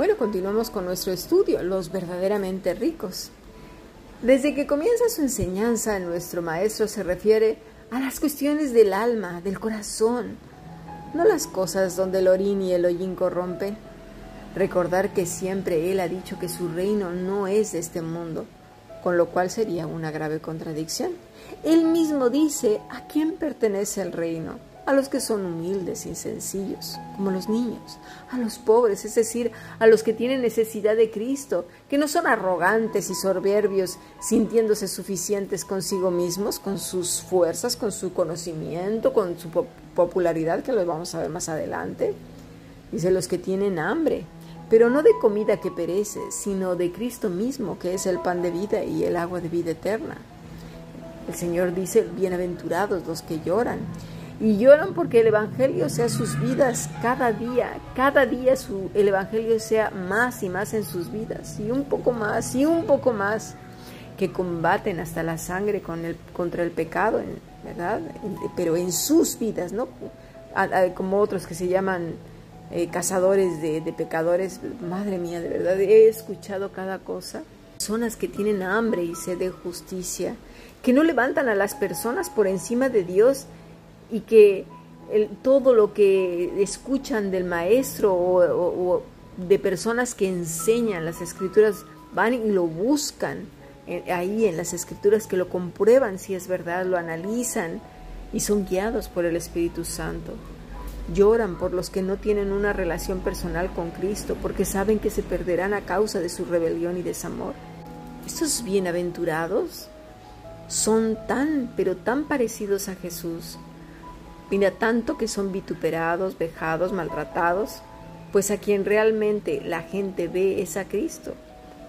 Bueno, continuamos con nuestro estudio, los verdaderamente ricos. Desde que comienza su enseñanza, nuestro maestro se refiere a las cuestiones del alma, del corazón, no las cosas donde el orín y el hollín corrompen. Recordar que siempre él ha dicho que su reino no es de este mundo, con lo cual sería una grave contradicción. Él mismo dice a quién pertenece el reino, a los que son humildes y sencillos, como los niños, a los pobres, es decir, a los que tienen necesidad de Cristo, que no son arrogantes y soberbios, sintiéndose suficientes consigo mismos, con sus fuerzas, con su conocimiento, con su popularidad, que lo vamos a ver más adelante. Dice los que tienen hambre, pero no de comida que perece, sino de Cristo mismo, que es el pan de vida y el agua de vida eterna. El Señor dice, bienaventurados los que lloran y lloran porque el Evangelio sea sus vidas cada día, cada día su, el Evangelio sea más y más en sus vidas, y un poco más, y un poco más, que combaten hasta la sangre con el, contra el pecado, ¿verdad? Pero en sus vidas, ¿no? Como otros que se llaman eh, cazadores de, de pecadores, madre mía, de verdad, he escuchado cada cosa. Personas que tienen hambre y sed de justicia, que no levantan a las personas por encima de Dios, y que todo lo que escuchan del maestro o, de personas que enseñan las escrituras van y lo buscan ahí en las escrituras, que lo comprueban si es verdad, lo analizan y son guiados por el Espíritu Santo. Lloran por los que no tienen una relación personal con Cristo, porque saben que se perderán a causa de su rebelión y desamor. Estos bienaventurados son tan, pero tan parecidos a Jesús Mira tanto que son vituperados, vejados, maltratados, pues a quien realmente la gente ve es a Cristo.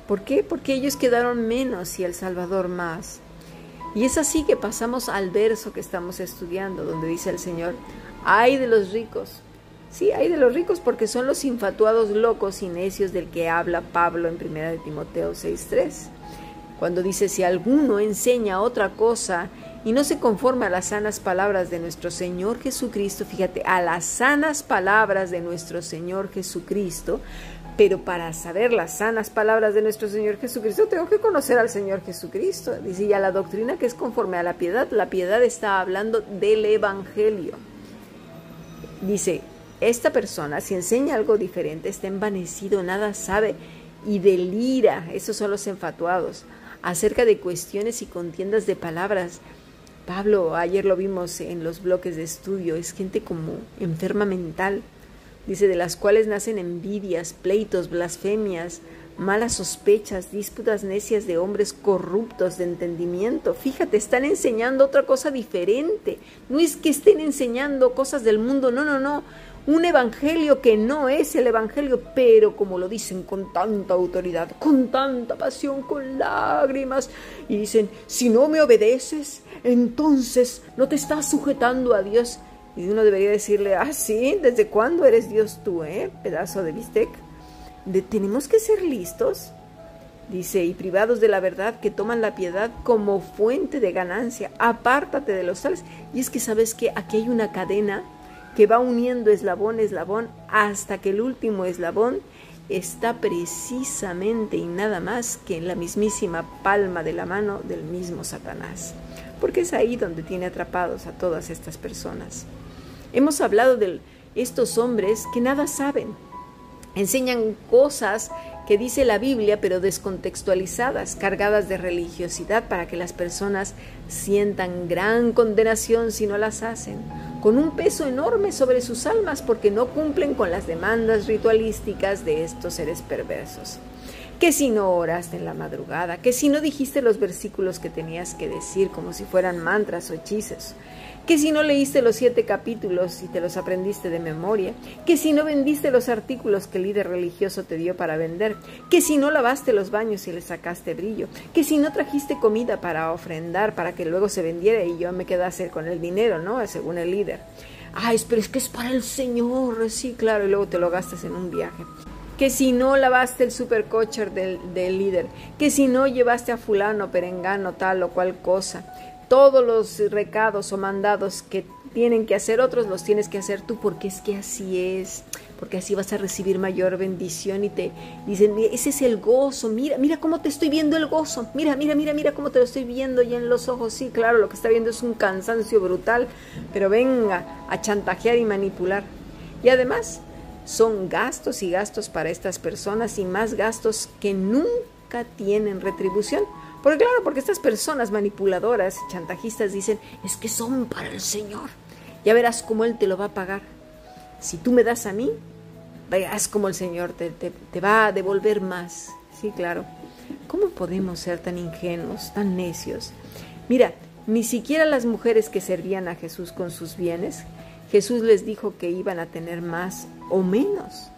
¿Por qué? Porque ellos quedaron menos y el Salvador más. Y es así que pasamos al verso que estamos estudiando, donde dice el Señor, ay de los ricos. Sí, hay de los ricos porque son los infatuados locos y necios del que habla Pablo en 1 de Timoteo 6.3. Cuando dice, si alguno enseña otra cosa y no se conforma a las sanas palabras de nuestro Señor Jesucristo, fíjate, a las sanas palabras de nuestro Señor Jesucristo, pero para saber las sanas palabras de nuestro Señor Jesucristo tengo que conocer al Señor Jesucristo. Dice ya la doctrina que es conforme a la piedad, la piedad está hablando del Evangelio. Dice, esta persona si enseña algo diferente está envanecido, nada sabe y delira, esos son los enfatuados, acerca de cuestiones y contiendas de palabras Pablo, ayer lo vimos en los bloques de estudio, es gente como enferma mental, dice, de las cuales nacen envidias, pleitos, blasfemias, malas sospechas, disputas necias de hombres corruptos de entendimiento. Fíjate, están enseñando otra cosa diferente. No es que estén enseñando cosas del mundo, no, no, no un evangelio que no es el evangelio, pero como lo dicen con tanta autoridad, con tanta pasión, con lágrimas, y dicen, si no me obedeces, entonces no te estás sujetando a Dios. Y uno debería decirle, ah, sí, ¿desde cuándo eres Dios tú, eh? Pedazo de bistec. De, tenemos que ser listos. Dice, y privados de la verdad que toman la piedad como fuente de ganancia, apártate de los tales. Y es que sabes que aquí hay una cadena que va uniendo eslabón eslabón hasta que el último eslabón está precisamente y nada más que en la mismísima palma de la mano del mismo Satanás, porque es ahí donde tiene atrapados a todas estas personas. Hemos hablado de estos hombres que nada saben, enseñan cosas que dice la Biblia, pero descontextualizadas, cargadas de religiosidad para que las personas sientan gran condenación si no las hacen, con un peso enorme sobre sus almas porque no cumplen con las demandas ritualísticas de estos seres perversos. Que si no oraste en la madrugada, que si no dijiste los versículos que tenías que decir como si fueran mantras o hechizos, que si no leíste los siete capítulos y te los aprendiste de memoria, que si no vendiste los artículos que el líder religioso te dio para vender, que si no lavaste los baños y le sacaste brillo, que si no trajiste comida para ofrendar para que luego se vendiera y yo me quedase con el dinero, ¿no? Según el líder. Ay, pero es que es para el Señor, sí, claro, y luego te lo gastas en un viaje que si no lavaste el supercoche del, del líder, que si no llevaste a fulano, perengano, tal o cual cosa, todos los recados o mandados que tienen que hacer otros, los tienes que hacer tú, porque es que así es, porque así vas a recibir mayor bendición y te dicen, ese es el gozo, mira, mira cómo te estoy viendo el gozo, mira, mira, mira, mira cómo te lo estoy viendo ya en los ojos, sí, claro, lo que está viendo es un cansancio brutal, pero venga a chantajear y manipular. Y además, son gastos y gastos para estas personas y más gastos que nunca tienen retribución. Porque claro, porque estas personas manipuladoras y chantajistas dicen, es que son para el Señor. Ya verás cómo Él te lo va a pagar. Si tú me das a mí, verás cómo el Señor te, te va a devolver más. Sí, claro. ¿Cómo podemos ser tan ingenuos, tan necios? Mira, ni siquiera las mujeres que servían a Jesús con sus bienes, Jesús les dijo que iban a tener más o menos.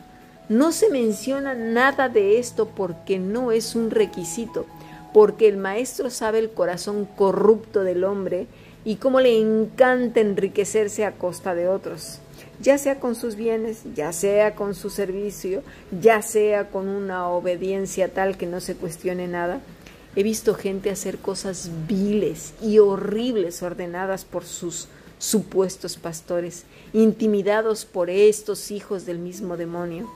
No se menciona nada de esto porque no es un requisito, porque el maestro sabe el corazón corrupto del hombre y cómo le encanta enriquecerse a costa de otros, ya sea con sus bienes, ya sea con su servicio, ya sea con una obediencia tal que no se cuestione nada. He visto gente hacer cosas viles y horribles ordenadas por sus supuestos pastores, intimidados por estos hijos del mismo demonio.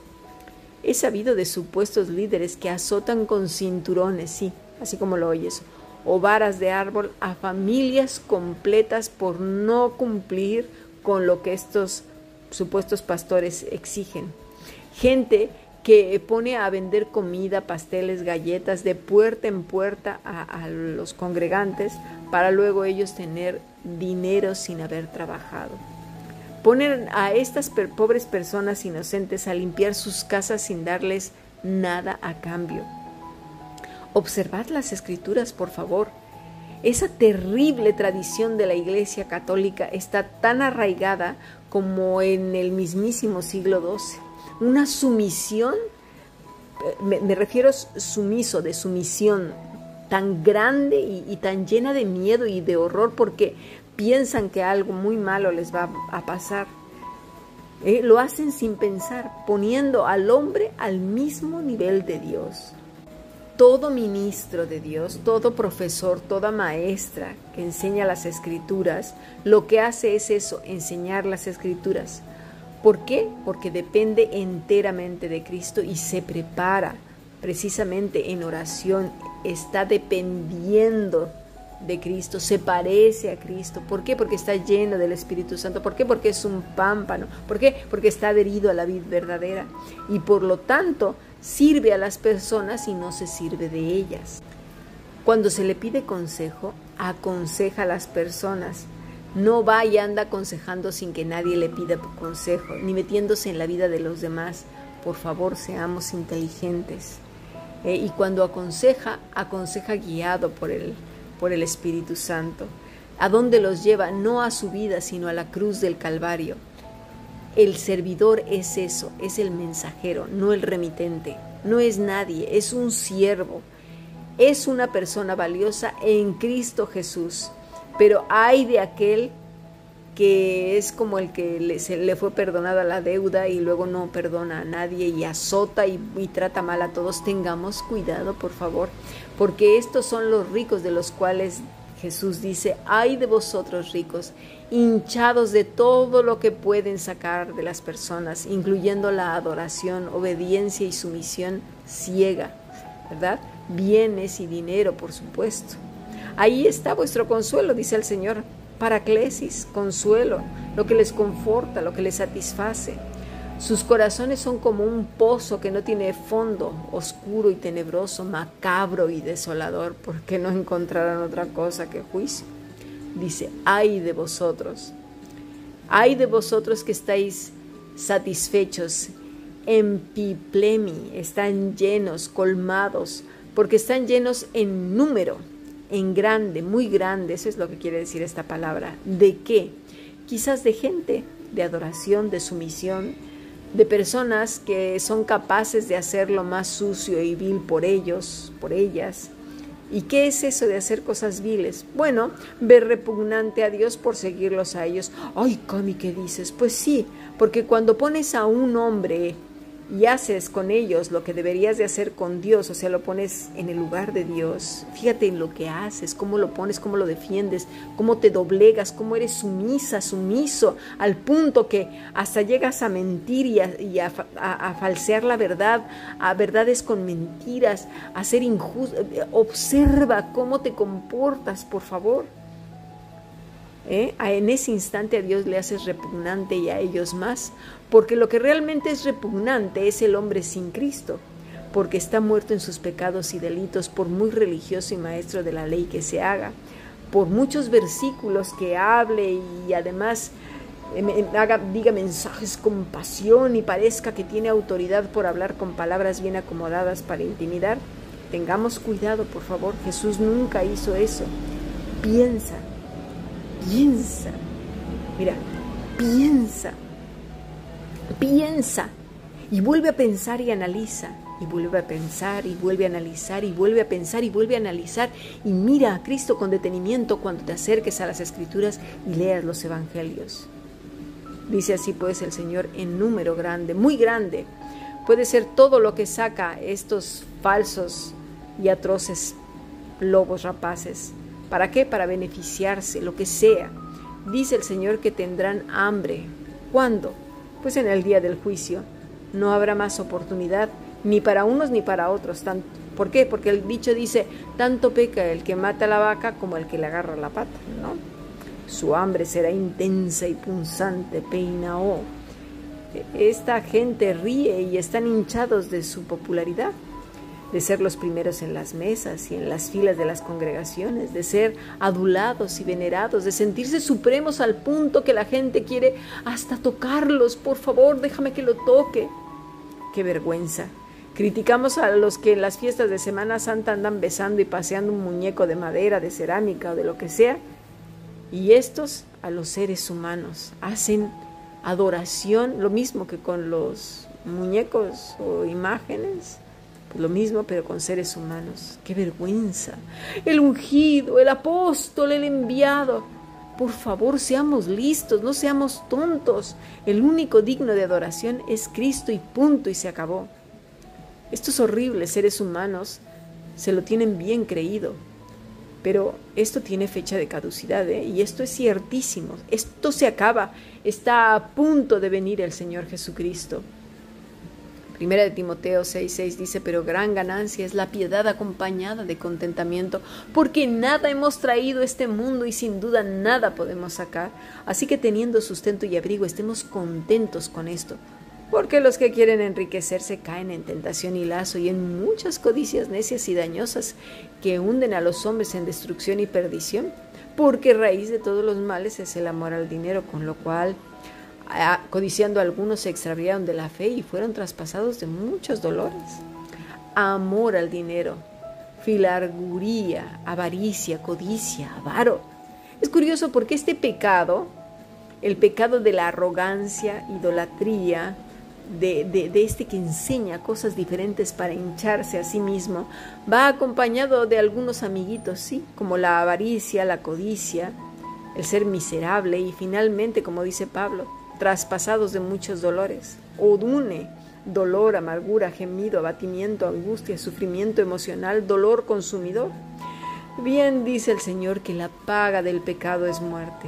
He sabido de supuestos líderes que azotan con cinturones, sí, así como lo oyes, o varas de árbol a familias completas por no cumplir con lo que estos supuestos pastores exigen. Gente que pone a vender comida, pasteles, galletas de puerta en puerta a, los congregantes para luego ellos tener dinero sin haber trabajado. Ponen a estas pobres personas inocentes a limpiar sus casas sin darles nada a cambio. Observad las escrituras, por favor. Esa terrible tradición de la Iglesia Católica está tan arraigada como en el mismísimo siglo XII. Una sumisión, me, me refiero sumiso, de sumisión, tan grande y, tan llena de miedo y de horror porque piensan que algo muy malo les va a pasar. Eh, lo hacen sin pensar, poniendo al hombre al mismo nivel de Dios. Todo ministro de Dios, todo profesor, toda maestra que enseña las escrituras, lo que hace es eso, enseñar las escrituras. ¿Por qué? Porque depende enteramente de Cristo y se prepara precisamente en oración, está dependiendo de Cristo, se parece a Cristo. ¿Por qué? Porque está lleno del Espíritu Santo. ¿Por qué? Porque es un pámpano. ¿Por qué? Porque está adherido a la vida verdadera. Y por lo tanto sirve a las personas y no se sirve de ellas. Cuando se le pide consejo, aconseja a las personas. No va y anda aconsejando sin que nadie le pida consejo, ni metiéndose en la vida de los demás. Por favor, seamos inteligentes. Eh, y cuando aconseja, aconseja guiado por el, por el Espíritu Santo. ¿A dónde los lleva? No a su vida, sino a la cruz del Calvario. El servidor es eso, es el mensajero, no el remitente. No es nadie, es un siervo. Es una persona valiosa en Cristo Jesús. Pero hay de aquel que es como el que le, fue perdonada la deuda y luego no perdona a nadie y azota y, y, trata mal a todos, tengamos cuidado, por favor, porque estos son los ricos de los cuales Jesús dice, ay de vosotros ricos, hinchados de todo lo que pueden sacar de las personas, incluyendo la adoración, obediencia y sumisión ciega, ¿verdad? Bienes y dinero, por supuesto. Ahí está vuestro consuelo, dice el Señor paraclesis, consuelo, lo que les conforta, lo que les satisface. Sus corazones son como un pozo que no tiene fondo, oscuro y tenebroso, macabro y desolador, porque no encontrarán otra cosa que juicio. Dice, ay de vosotros, ay de vosotros que estáis satisfechos, en piplemi, están llenos, colmados, porque están llenos en número en grande, muy grande, eso es lo que quiere decir esta palabra. ¿De qué? Quizás de gente, de adoración, de sumisión, de personas que son capaces de hacer lo más sucio y vil por ellos, por ellas. ¿Y qué es eso de hacer cosas viles? Bueno, ver repugnante a Dios por seguirlos a ellos. Ay, Cami, ¿qué dices? Pues sí, porque cuando pones a un hombre y haces con ellos lo que deberías de hacer con Dios, o sea, lo pones en el lugar de Dios, fíjate en lo que haces, cómo lo pones, cómo lo defiendes, cómo te doblegas, cómo eres sumisa, sumiso, al punto que hasta llegas a mentir y a, falsear la verdad, a verdades con mentiras, a ser injusto. Observa cómo te comportas, por favor. ¿Eh? En ese instante a Dios le haces repugnante y a ellos más, porque lo que realmente es repugnante es el hombre sin Cristo, porque está muerto en sus pecados y delitos, por muy religioso y maestro de la ley que se haga, por muchos versículos que hable y además eh, haga, diga mensajes con pasión y parezca que tiene autoridad por hablar con palabras bien acomodadas para intimidar. Tengamos cuidado, por favor, Jesús nunca hizo eso. Piensa, piensa, mira, piensa Piensa y vuelve a pensar y analiza. Y vuelve a pensar y vuelve a analizar y vuelve a pensar y vuelve a analizar. Y mira a Cristo con detenimiento cuando te acerques a las escrituras y leas los evangelios. Dice así pues el Señor en número grande, muy grande. Puede ser todo lo que saca estos falsos y atroces lobos rapaces. ¿Para qué? Para beneficiarse, lo que sea. Dice el Señor que tendrán hambre. ¿Cuándo? pues en el día del juicio no habrá más oportunidad ni para unos ni para otros. ¿Por qué? Porque el dicho dice, tanto peca el que mata a la vaca como el que le agarra la pata, ¿no? Su hambre será intensa y punzante, peina o. Esta gente ríe y están hinchados de su popularidad de ser los primeros en las mesas y en las filas de las congregaciones, de ser adulados y venerados, de sentirse supremos al punto que la gente quiere hasta tocarlos. Por favor, déjame que lo toque. Qué vergüenza. Criticamos a los que en las fiestas de Semana Santa andan besando y paseando un muñeco de madera, de cerámica o de lo que sea. Y estos a los seres humanos hacen adoración, lo mismo que con los muñecos o imágenes lo mismo, pero con seres humanos. ¡Qué vergüenza! El ungido, el apóstol, el enviado. Por favor, seamos listos, no seamos tontos. El único digno de adoración es Cristo y punto y se acabó. Estos horribles seres humanos se lo tienen bien creído. Pero esto tiene fecha de caducidad ¿eh? y esto es ciertísimo. Esto se acaba. Está a punto de venir el Señor Jesucristo. Primera de Timoteo 6:6 dice, pero gran ganancia es la piedad acompañada de contentamiento, porque nada hemos traído este mundo y sin duda nada podemos sacar. Así que teniendo sustento y abrigo, estemos contentos con esto. Porque los que quieren enriquecerse caen en tentación y lazo y en muchas codicias necias y dañosas que hunden a los hombres en destrucción y perdición. Porque raíz de todos los males es el amor al dinero, con lo cual codiciando algunos se extraviaron de la fe y fueron traspasados de muchos dolores. Amor al dinero, filarguría, avaricia, codicia, avaro. Es curioso porque este pecado, el pecado de la arrogancia, idolatría, de, de, este que enseña cosas diferentes para hincharse a sí mismo, va acompañado de algunos amiguitos, sí, como la avaricia, la codicia, el ser miserable y finalmente, como dice Pablo, traspasados de muchos dolores. Odune, dolor, amargura, gemido, abatimiento, angustia, sufrimiento emocional, dolor consumidor. Bien dice el Señor que la paga del pecado es muerte.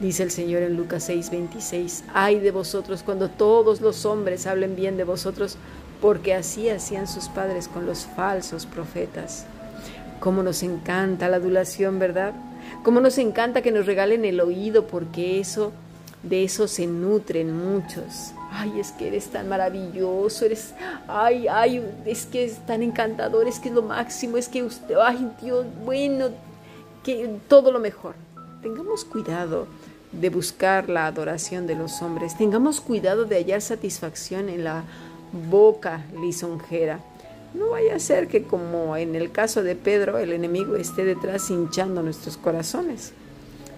Dice el Señor en Lucas 6:26, ay de vosotros cuando todos los hombres hablen bien de vosotros, porque así hacían sus padres con los falsos profetas. Cómo nos encanta la adulación, ¿verdad? Cómo nos encanta que nos regalen el oído, porque eso de eso se nutren muchos. Ay, es que eres tan maravilloso, eres, ay, ay, es que es tan encantador, es que es lo máximo, es que usted, ay, Dios, bueno, que todo lo mejor. Tengamos cuidado de buscar la adoración de los hombres, tengamos cuidado de hallar satisfacción en la boca lisonjera. No vaya a ser que como en el caso de Pedro, el enemigo esté detrás hinchando nuestros corazones.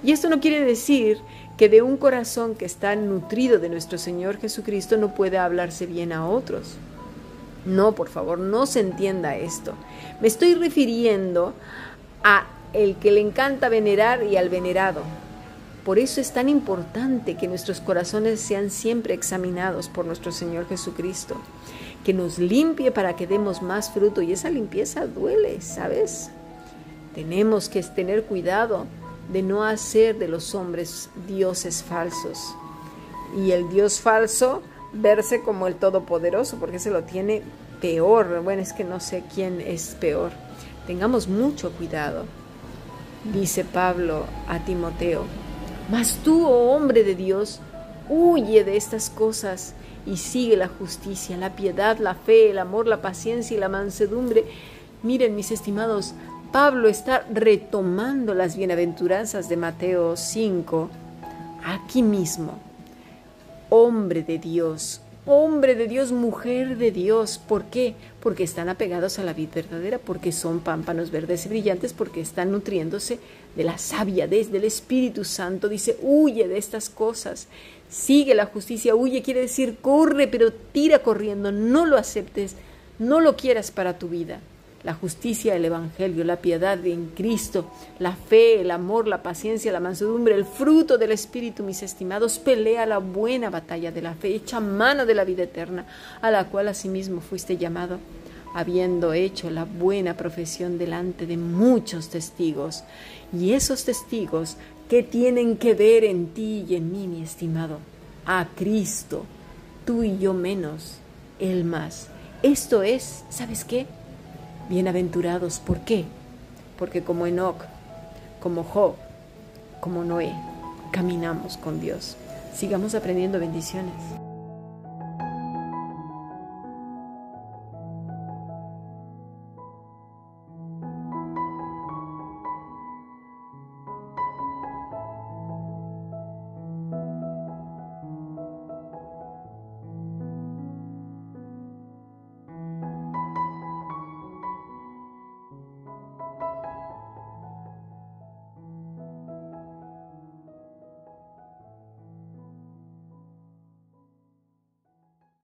Y esto no quiere decir que de un corazón que está nutrido de nuestro Señor Jesucristo no puede hablarse bien a otros. No, por favor, no se entienda esto. Me estoy refiriendo a el que le encanta venerar y al venerado. Por eso es tan importante que nuestros corazones sean siempre examinados por nuestro Señor Jesucristo, que nos limpie para que demos más fruto y esa limpieza duele, ¿sabes? Tenemos que tener cuidado de no hacer de los hombres dioses falsos. Y el Dios falso verse como el Todopoderoso, porque se lo tiene peor. Bueno, es que no sé quién es peor. Tengamos mucho cuidado, dice Pablo a Timoteo. Mas tú, oh hombre de Dios, huye de estas cosas y sigue la justicia, la piedad, la fe, el amor, la paciencia y la mansedumbre. Miren, mis estimados, Pablo está retomando las bienaventuranzas de Mateo 5 aquí mismo. Hombre de Dios, hombre de Dios, mujer de Dios. ¿Por qué? Porque están apegados a la vida verdadera, porque son pámpanos verdes y brillantes, porque están nutriéndose de la sabia desde el Espíritu Santo. Dice, huye de estas cosas, sigue la justicia, huye quiere decir corre, pero tira corriendo, no lo aceptes, no lo quieras para tu vida la justicia, el Evangelio, la piedad en Cristo, la fe, el amor, la paciencia, la mansedumbre, el fruto del Espíritu, mis estimados, pelea la buena batalla de la fe, echa mano de la vida eterna, a la cual asimismo fuiste llamado, habiendo hecho la buena profesión delante de muchos testigos. Y esos testigos, ¿qué tienen que ver en ti y en mí, mi estimado? A Cristo, tú y yo menos, Él más. Esto es, ¿sabes qué? Bienaventurados, ¿por qué? Porque como Enoch, como Job, como Noé, caminamos con Dios. Sigamos aprendiendo bendiciones.